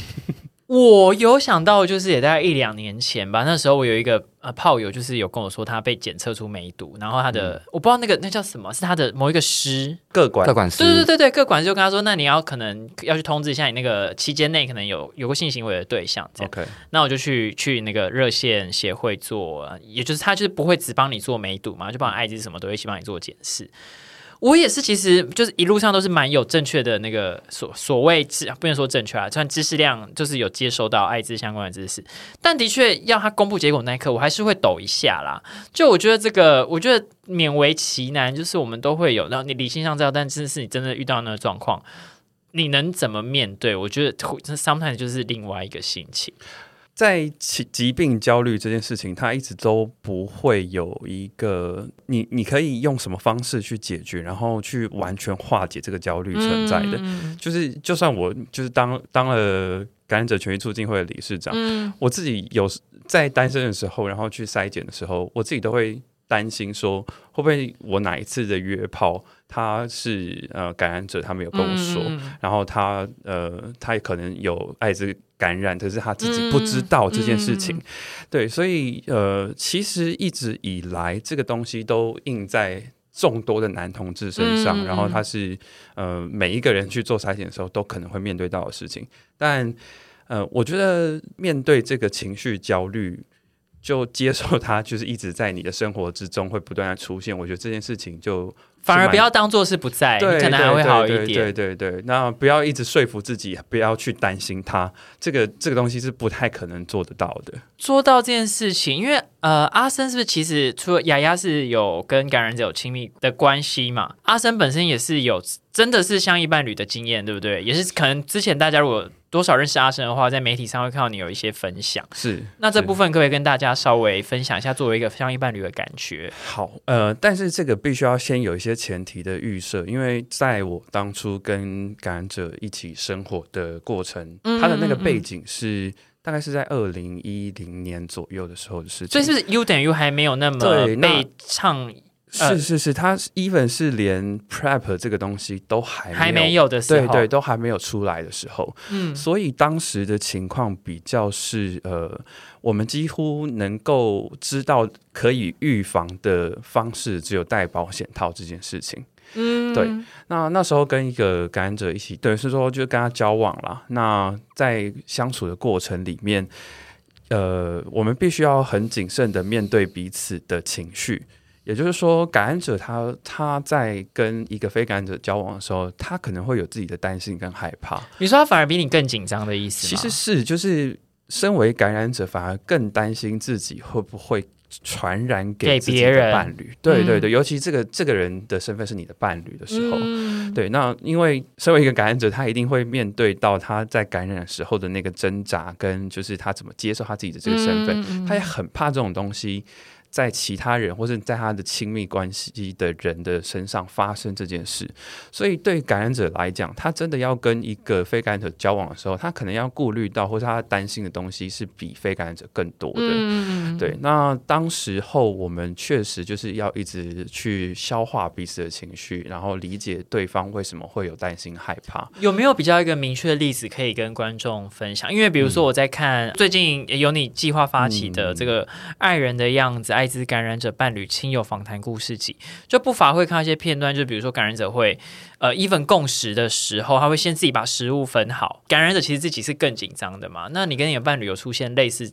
我有想到，就是也大概一两年前吧，那时候我有一个呃炮友，就是有跟我说他被检测出梅毒，然后他的、嗯。我不知道那个那叫什么，是他的某一个师，各管各管师。对对对对，各管事就跟他说，那你要可能要去通知一下你那个期间内可能有有过性行为的对象，这样。OK，那我就去去那个热线协会做，呃也就是他就是不会只帮你做梅毒嘛，就帮你艾滋什么都会一起帮你做检视。我也是，其实就是一路上都是蛮有正确的那个所所谓知，不能说正确啊，算知识量，就是有接收到艾滋相关的知识。但的确要他公布结果那一刻，我还是会抖一下啦。就我觉得这个，我觉得勉为其难，就是我们都会有，然后你理性上知道，但真的是你真的遇到那个状况，你能怎么面对？我觉得会 sometimes 就是另外一个心情。在疾疾病焦虑这件事情，它一直都不会有一个你你可以用什么方式去解决，然后去完全化解这个焦虑存在的。嗯就是就算我就是当当了感染者权益促进会的理事长，嗯我自己有在单身的时候，然后去筛检的时候，我自己都会担心说，会不会我哪一次的约炮他是呃感染者，他没有跟我说，嗯然后他呃他也可能有艾滋感染，可是他自己不知道这件事情。嗯对，所以呃，其实一直以来这个东西都印在。众多的男同志身上，然后他是呃每一个人去做筛检的时候都可能会面对到的事情，但呃，我觉得面对这个情绪焦虑，就接受它，就是一直在你的生活之中会不断的出现。我觉得这件事情就反而不要当做是不在，可能还会好一点。对对对那不要一直说服自己，不要去担心它，这个这个东西是不太可能做得到的。说到这件事情，因为呃，阿森是不是其实除了雅雅是有跟感染者有亲密的关系嘛？阿森本身也是有真的是相依伴侣的经验，对不对？也是可能之前大家如果多少认识阿生的话，在媒体上会看到你有一些分享。是，那这部分可不可以跟大家稍微分享一下，作为一个相依伴侣的感觉？好，呃，但是这个必须要先有一些前提的预设，因为在我当初跟感染者一起生活的过程，嗯他的那个背景是。大概是在二零一零年左右的时候的事情，所以是 U 等于 U 还没有那么被唱呃是是是，他 even 是连 prep 这个东西都还还没没有，有的时候？对对，都还没有出来的时候，嗯所以当时的情况比较是，呃，我们几乎能够知道可以预防的方式，只有戴保险套这件事情。嗯对那那时候跟一个感染者一起，等于是说就跟他交往啦。那在相处的过程里面，呃，我们必须要很谨慎的面对彼此的情绪。也就是说，感染者他他在跟一个非感染者交往的时候，他可能会有自己的担心跟害怕。你说他反而比你更紧张的意思吗？其实是就是身为感染者，反而更担心自己会不会传染给别人伴侣。对对嗯对，尤其这个这个人的身份是你的伴侣的时候。嗯对，那因为身为一个感染者，他一定会面对到他在感染的时候的那个挣扎，跟就是他怎么接受他自己的这个身份，他也很怕这种东西在其他人或者在他的亲密关系的人的身上发生这件事，所以对感染者来讲，他真的要跟一个非感染者交往的时候，他可能要顾虑到或者他担心的东西是比非感染者更多的。嗯，对，那当时候我们确实就是要一直去消化彼此的情绪，然后理解对方为什么会有担心害怕。有没有比较一个明确的例子可以跟观众分享？因为比如说我在看最近有你计划发起的这个《爱人的样子》艾滋感染者伴侣亲友访谈故事集，就不乏会看到一些片段，就比如说感染者会呃，even 共识的时候，他会先自己把食物分好。感染者其实自己是更紧张的嘛？那你跟你的伴侣有出现类似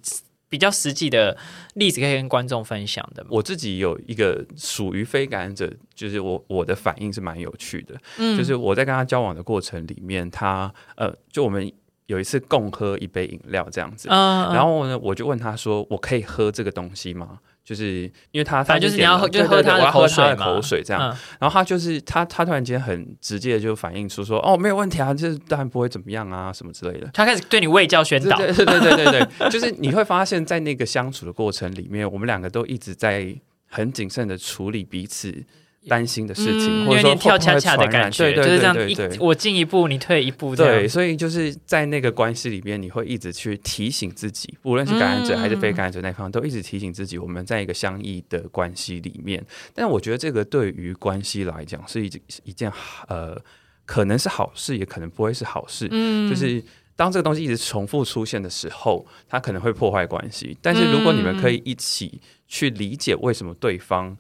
比较实际的例子可以跟观众分享的吗？我自己有一个属于非感染者，就是我我的反应是蛮有趣的，嗯就是我在跟他交往的过程里面，他呃，就我们有一次共喝一杯饮料这样子，嗯，然后呢，我就问他说：“我可以喝这个东西吗？”就是因为他，反正就是你要喝就是喝他的口水嘛。口水这样。嗯。然后他就是他，他突然间很直接的就反映出说：“哦，没有问题啊，这当然不会怎么样啊，什么之类的。”他开始对你卫教宣导，对对对对对对，就是你会发现在那个相处的过程里面，我们两个都一直在很谨慎的处理彼此担心的事情，嗯或者说跳恰恰的感觉，就是这样一我进一步，你退一步，对，所以就是在那个关系里边，你会一直去提醒自己，无论是感染者还是非感染者那方，都一直提醒自己，我们在一个相异的关系里面。但我觉得这个对于关系来讲是一一件呃，可能是好事，也可能不会是好事。嗯就是当这个东西一直重复出现的时候，它可能会破坏关系。但是如果你们可以一起去理解为什么对方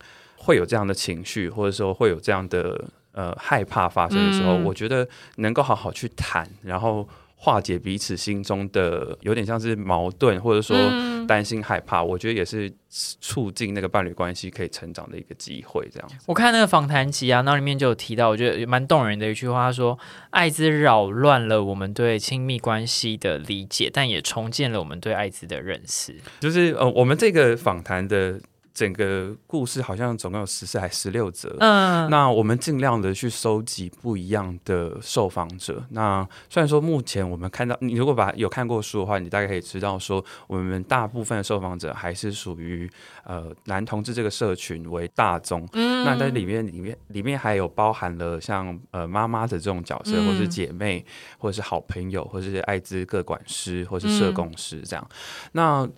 会有这样的情绪，或者说会有这样的呃害怕发生的时候，嗯我觉得能够好好去谈，然后化解彼此心中的有点像是矛盾，或者说嗯担心害怕，我觉得也是促进那个伴侣关系可以成长的一个机会。这样，我看那个访谈集啊，那里面就有提到，我觉得蛮动人的一句话，他说：“艾滋扰乱了我们对亲密关系的理解，但也重建了我们对艾滋的认识。就是呃，我们这个访谈的整个故事好像总共有十四还十六则。”嗯，那我们尽量的去收集不一样的受访者。那虽然说目前我们看到，你如果把有看过书的话，你大概可以知道说，我们大部分的受访者还是属于呃男同志这个社群为大宗。嗯那在里面里面里面还有包含了像呃妈妈的这种角色，嗯或是姐妹，或者是好朋友，或者是艾滋各管师，或是社工师这样。那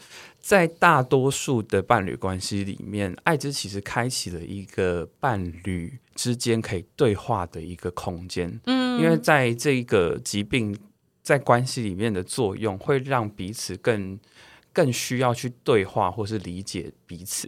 在大多数的伴侣关系里面，艾滋其实开启了一个伴侣之间可以对话的一个空间。嗯因为在这个疾病在关系里面的作用，会让彼此更更需要去对话或是理解彼此。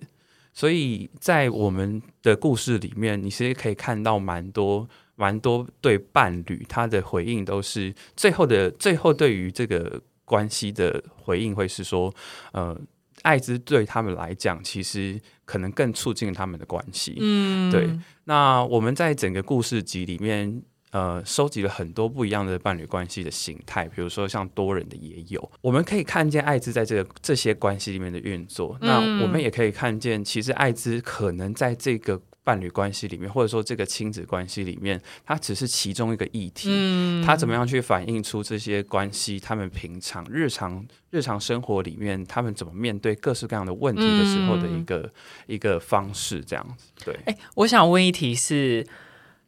所以在我们的故事里面，你其实可以看到蛮多蛮多对伴侣他的回应，都是最后的最后对于这个关系的回应会是说，呃，艾滋对他们来讲，其实可能更促进他们的关系。嗯对那我们在整个故事集里面，呃，收集了很多不一样的伴侣关系的形态，比如说像多人的也有，我们可以看见艾滋在这个这些关系里面的运作。那我们也可以看见，其实艾滋可能在这个伴侣关系里面，或者说这个亲子关系里面，它只是其中一个议题。嗯他怎么样去反映出这些关系？他们平常日常日常生活里面，他们怎么面对各式各样的问题的时候的一个、一个方式，这样子。对，哎，我想问一题是，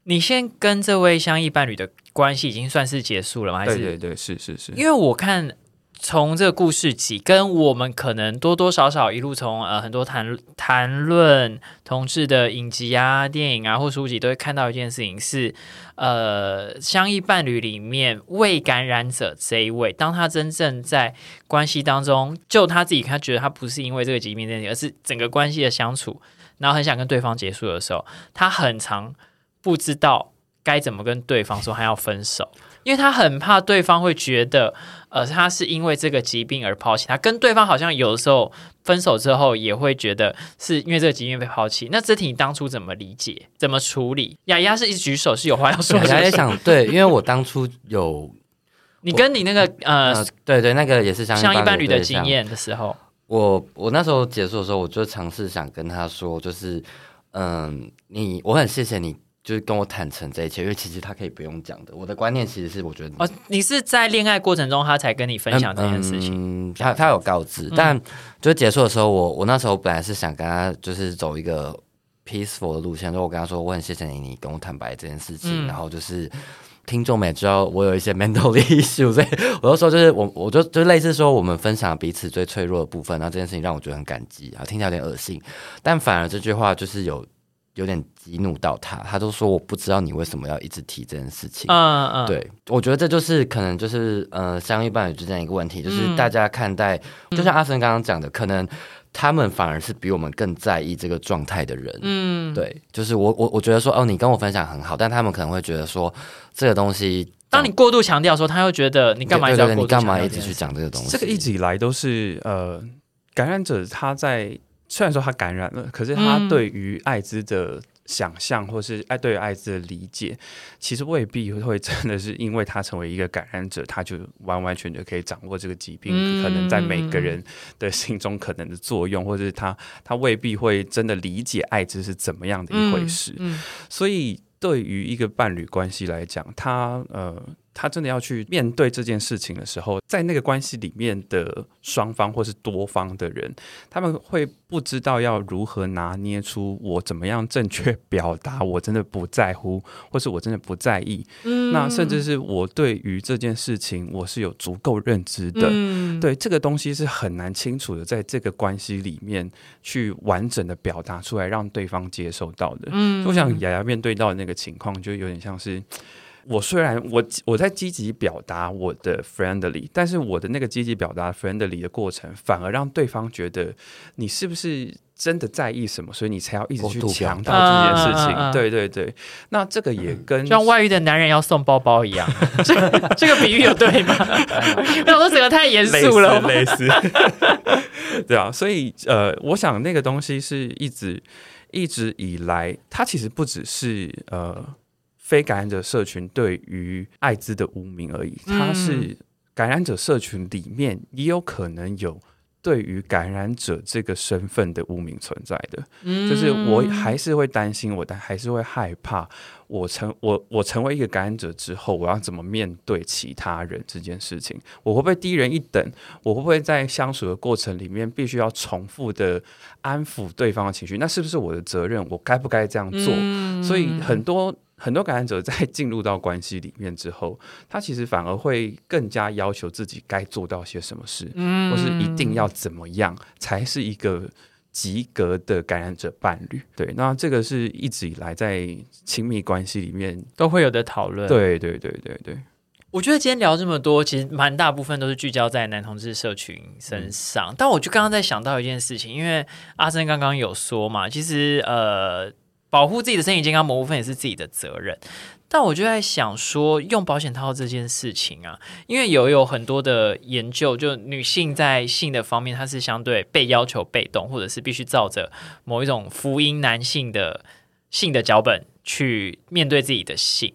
你先跟这位相异伴侣的关系已经算是结束了吗？还是对对对，是是是。因为我看从这个故事起，跟我们可能多多少少一路从呃很多谈谈论同志的影集啊、电影啊或书籍，都会看到一件事情是，呃，相依伴侣里面未感染者这一位，当他真正在关系当中，就他自己，他觉得他不是因为这个疾病这件事情，而是整个关系的相处，然后很想跟对方结束的时候，他很常不知道该怎么跟对方说他要分手。因为他很怕对方会觉得，呃，他是因为这个疾病而抛弃他，跟对方好像有的时候分手之后也会觉得是因为这个疾病被抛弃。那这题你当初怎么理解？怎么处理？雅雅是一直举手，是有话要说我是不是在想，对，因为我当初有 你跟你那个呃呃，对对，那个也是相相依伴侣的经验的时候，我我那时候结束的时候，我就尝试想跟他说，就是嗯，你我很谢谢你就是跟我坦诚这一切，因为其实他可以不用讲的。我的观念其实是，我觉得哦，你是在恋爱过程中他才跟你分享这件事情，嗯，他他有告知，但就结束的时候，我我那时候本来是想跟他就是走一个 peaceful 的路线，就我跟他说我很谢谢你，你跟我坦白这件事情，然后就是听众们也知道我有一些 mental issue，所以我就说就是我我就就类似说我们分享彼此最脆弱的部分，然后这件事情让我觉得很感激啊，听起来有点恶心，但反而这句话就是有。有点激怒到他，他都说我不知道你为什么要一直提这件事情。嗯嗯，对，我觉得这就是可能就是呃，相遇伴侣之间一个问题，就是大家看待，就像阿森刚刚讲的，可能他们反而是比我们更在意这个状态的人。嗯，对，就是我我我觉得说哦，你跟我分享很好，但他们可能会觉得说这个东西，当你过度强调说，他又觉得你干嘛要你干嘛一直去讲这个东西？这个一直以来都是呃，感染者他在。虽然说他感染了，可是他对于艾滋的想象，或是爱对于艾滋的理解，其实未必会真的是因为他成为一个感染者，他就完完全全可以掌握这个疾病可能在每个人的心中可能的作用，或者是他他未必会真的理解艾滋是怎么样的一回事。所以对于一个伴侣关系来讲，他呃。他真的要去面对这件事情的时候，在那个关系里面的双方或是多方的人，他们会不知道要如何拿捏出我怎么样正确表达，我真的不在乎，或是我真的不在意。嗯，那甚至是我对于这件事情我是有足够认知的。嗯，对这个东西是很难清楚的，在这个关系里面去完整的表达出来，让对方接受到的。嗯，我想雅雅面对到的那个情况，就有点像是。我虽然我我在积极表达我的 friendly，但是我的那个积极表达 friendly 的过程，反而让对方觉得你是不是真的在意什么，所以你才要一直去强调这件事情。对对对，那这个也跟像外遇的男人要送包包一样，这这个比喻有对吗？那我都整个太严肃了，类似。对啊，所以呃，我想那个东西是一直一直以来，它其实不只是呃。非感染者社群对于艾滋的污名而已，它是感染者社群里面也有可能有对于感染者这个身份的污名存在的。嗯，就是我还是会担心，我但还是会害怕，我成我我成为一个感染者之后，我要怎么面对其他人这件事情？我会不会低人一等？我会不会在相处的过程里面必须要重复的安抚对方的情绪？那是不是我的责任？我该不该这样做？所以很多。很多感染者在 进入到关系里面之后，他其实反而会更加要求自己该做到些什么事，或是一定要怎么样才是一个及格的感染者伴侣。对，那这个是一直以来在亲密关系里面都会有的讨论。对，对，对，对，对。我觉得今天聊这么多，其实蛮大部分都是聚焦在男同志社群身上。但我就刚刚在想到一件事情，因为阿森刚刚有说嘛，其实呃。保护自己的身体健康某部分也是自己的责任，但我就在想说，用保险套这件事情啊，因为有有很多的研究，就女性在性的方面，她是相对被要求被动，或者是必须照着某一种福音男性的性的脚本去面对自己的性。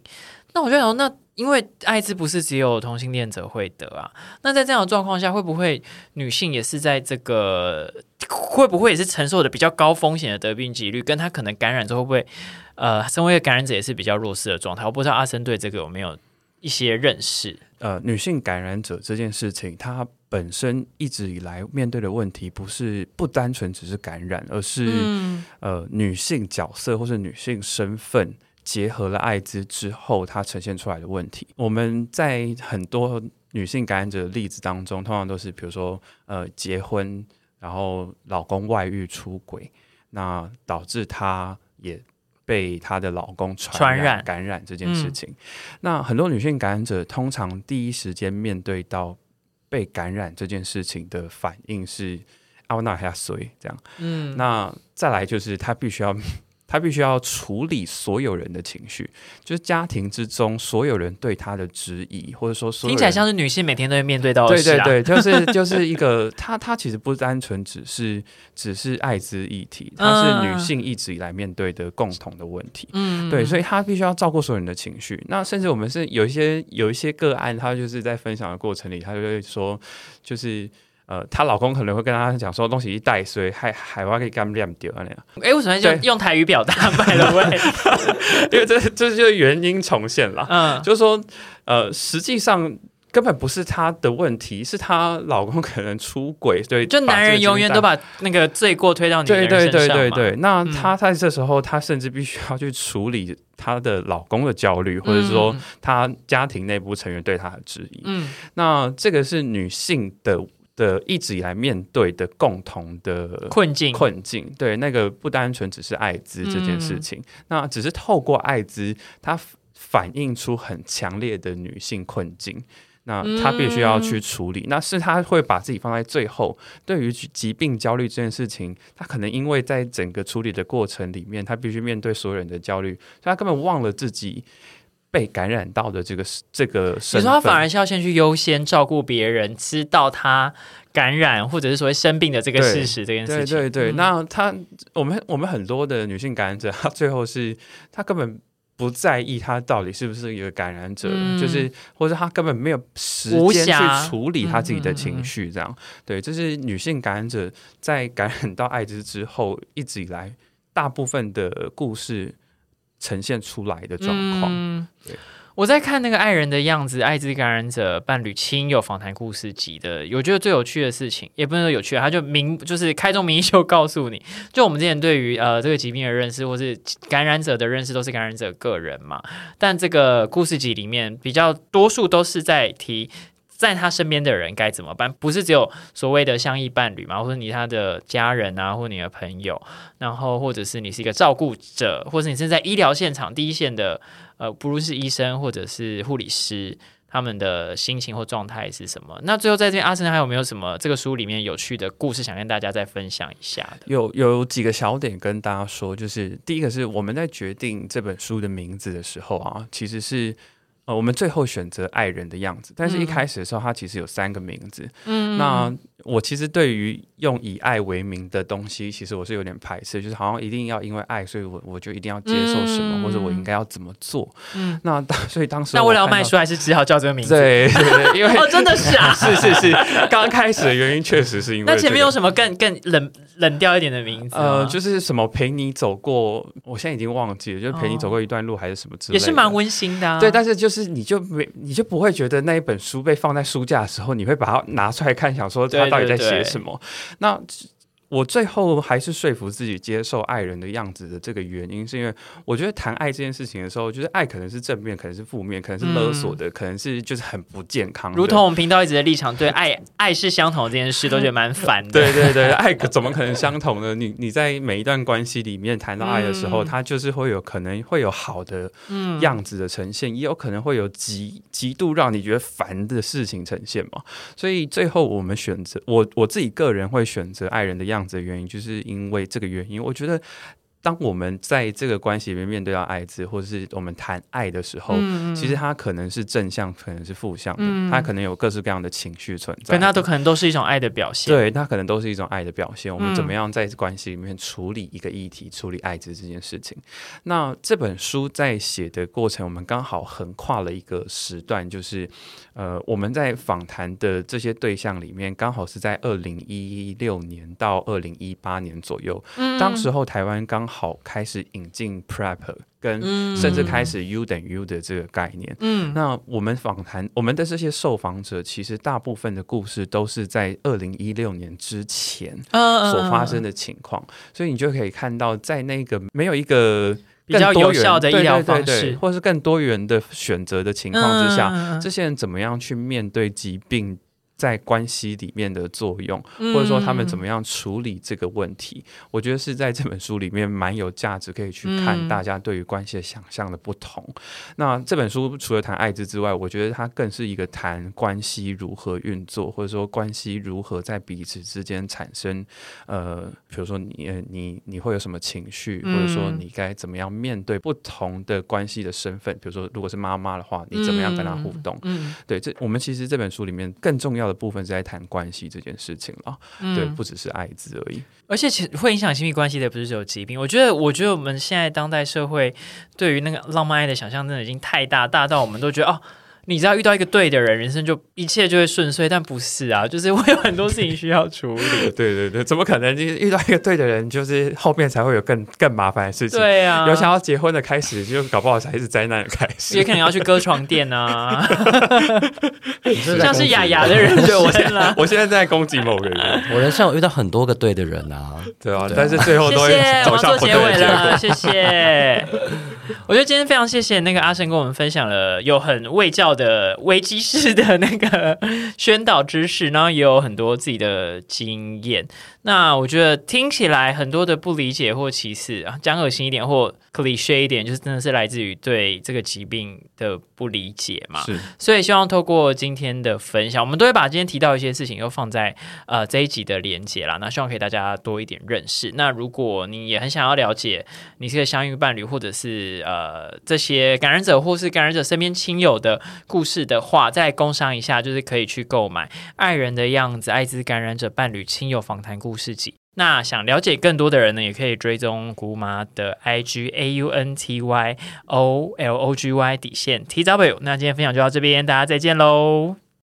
那我就想，那因为艾滋不是只有同性恋者会得啊，那在这样的状况下，会不会女性也是在这个？会不会也是承受的比较高风险的得病几率？跟她可能感染之后会不会，呃，身为感染者也是比较弱势的状态？我不知道阿森对这个有没有一些认识？呃，女性感染者这件事情，她本身一直以来面对的问题，不是不单纯只是感染，而是呃女性角色或是女性身份结合了艾滋之后，它呈现出来的问题。我们在很多女性感染者的例子当中，通常都是比如说呃结婚。然后老公外遇出轨，那导致她也被她的老公传染感染这件事情。那很多女性感染者通常第一时间面对到被感染这件事情的反应是“啊，那还要衰”这样。嗯，那再来就是她必须要。他必须要处理所有人的情绪，就是家庭之中所有人对他的质疑，或者说听起来像是女性每天都会面对到。对对对，就是 就是一个，他他其实不单纯只是只是艾滋议题，它是女性一直以来面对的共同的问题。嗯，对，所以他必须要照顾所有人的情绪。那甚至我们是有一些有一些个案，他就是在分享的过程里，他就会说，就是。呃，她老公可能会跟她讲说东西一带水，海海外可以干亮掉那样。哎，为什么用用台语表达？因为这这就是原因重现了。嗯，就是说，呃，实际上。根本不是她的问题，是她老公可能出轨，对，就男人永远都把那个罪过推到女人身上对对对对对，那她在这时候，她甚至必须要去处理她的老公的焦虑，或者说她家庭内部成员对她的质疑。嗯，那这个是女性的的一直以来面对的共同的困境困境。对，那个不单纯只是艾滋这件事情，那只是透过艾滋，它反映出很强烈的女性困境。那她必须要去处理，那是她会把自己放在最后。对于疾病焦虑这件事情，她可能因为在整个处理的过程里面，她必须面对所有人的焦虑，所以她根本忘了自己被感染到的这个这个。你说他反而是要先去优先照顾别人，知道他感染或者是所谓生病的这个事实这件事情。对对对，那他我们我们很多的女性感染者，她最后是她根本。不在意他到底是不是一个感染者，就是或者他根本没有时间去处理他自己的情绪，这样对，这是女性感染者在感染到艾滋之后一直以来大部分的故事呈现出来的状况，对。我在看那个爱人的样子，艾滋感染者伴侣亲友访谈故事集的，我觉得最有趣的事情，也不能说有趣，他就明就是开宗明义就告诉你，就我们之前对于呃这个疾病的认识，或是感染者的认识，都是感染者个人嘛。但这个故事集里面，比较多数都是在提在他身边的人该怎么办，不是只有所谓的相依伴侣嘛，或者你他的家人啊，或你的朋友，然后或者是你是一个照顾者，或者你是在医疗现场第一线的。呃，不如是医生或者是护理师，他们的心情或状态是什么？那最后在这边，阿生还有没有什么这个书里面有趣的故事想跟大家再分享一下的？有有几个小点跟大家说，就是第一个是我们在决定这本书的名字的时候啊，其实是。呃，我们最后选择爱人的样子，但是一开始的时候，它其实有三个名字。嗯，那我其实对于用以爱为名的东西，其实我是有点排斥，就是好像一定要因为爱，所以我我就一定要接受什么，或者我应该要怎么做。嗯，那当 所以当时那为了卖书，还是只好叫这个名字。对对对，因为哦，真的是啊，是是是，刚开始的原因确实是因为那前面有什么更更冷冷掉一点的名字？呃，就是什么陪你走过，我现在已经忘记了，就是陪你走过一段路，还是什么之类，也是蛮温馨的。啊对，但是就是。是你就没你就不会觉得那一本书被放在书架的时候，你会把它拿出来看，想说它到底在写什么？那。我最后还是说服自己接受爱人的样子的这个原因，是因为我觉得谈爱这件事情的时候，就是爱可能是正面，可能是负面，可能是勒索的，可能是就是很不健康。如同我们频道一直的立场，对爱爱是相同的这件事，都觉得蛮烦的。对对对，爱 怎么可能相同呢？你你在每一段关系里面谈到爱的时候，它就是会有可能会有好的样子的呈现，也有可能会有极极度让你觉得烦的事情呈现嘛。所以最后我们选择我我自己个人会选择爱人的样。样子的原因，就是因为这个原因，我觉得。当我们在这个关系里面面对到爱字，或者是我们谈爱的时候，其实它可能是正向，可能是负向的，它可能有各式各样的情绪存在，但它都可能都是一种爱的表现。对，它可能都是一种爱的表现。我们怎么样在关系里面处理一个议题，处理爱字这件事情？那这本书在写的过程，我们刚好横跨了一个时段，就是呃，我们在访谈的这些对象里面，刚好是在二零一六年到二零一八年左右，当时候台湾刚好开始引进 prep 跟甚至开始 U 等于 U 的这个概念。嗯，那我们访谈我们的这些受访者，其实大部分的故事都是在二零一六年之前所发生的情况，所以你就可以看到，在那个没有一个比较有效的医疗方式，或是更多元的选择的情况之下，这些人怎么样去面对疾病？在关系里面的作用，或者说他们怎么样处理这个问题，我觉得是在这本书里面蛮有价值，可以去看大家对于关系的想象的不同。那这本书除了谈爱滋之外，我觉得它更是一个谈关系如何运作，或者说关系如何在彼此之间产生。呃，比如说你你你会有什么情绪，或者说你该怎么样面对不同的关系的身份，比如说如果是妈妈的话，你怎么样跟她互动？嗯，对，这我们其实这本书里面更重要。的部分是在谈关系这件事情了，对，不只是艾滋而已。而且，其实会影响亲密关系的不是只有疾病。我觉得，我觉得我们现在当代社会对于那个浪漫爱的想象，真的已经太大，大到我们都觉得哦。你知道遇到一个对的人，人生就一切就会顺遂，但不是啊，就是会有很多事情需要处理。对对对，怎么可能？就是遇到一个对的人，就是后面才会有更 更麻烦的事情。对啊，有想要结婚的开始，就搞不好才是灾难的开始。也可能要去割床垫啊，是像是雅雅的人对我现在。我现在在攻击某个人，我人生有遇到很多个对的人啊，对啊，但是最后都会走向不对的结尾了，果。谢谢。我觉得今天非常谢谢那个阿生跟我们分享了有很卫教的危机式的那个宣导知识，然后也有很多自己的经验。那我觉得听起来很多的不理解或歧视啊，讲恶心一点或 cliche 一点，就是真的是来自于对这个疾病的不理解嘛。是所以希望透过今天的分享，我们都会把今天提到一些事情又放在呃这一集的连接啦。那希望可以大家多一点认识。那如果你也很想要了解你是个相遇伴侣，或者是呃这些感染者或是感染者身边亲友的故事的话，再工商一下，就是可以去购买《爱人的样子：艾滋感染者伴侣亲友访谈故事集》。那想了解更多的人呢，也可以追踪姑妈的 IG A U N T Y O L O G Y 底线 T W。那今天分享就到这边，大家再见喽。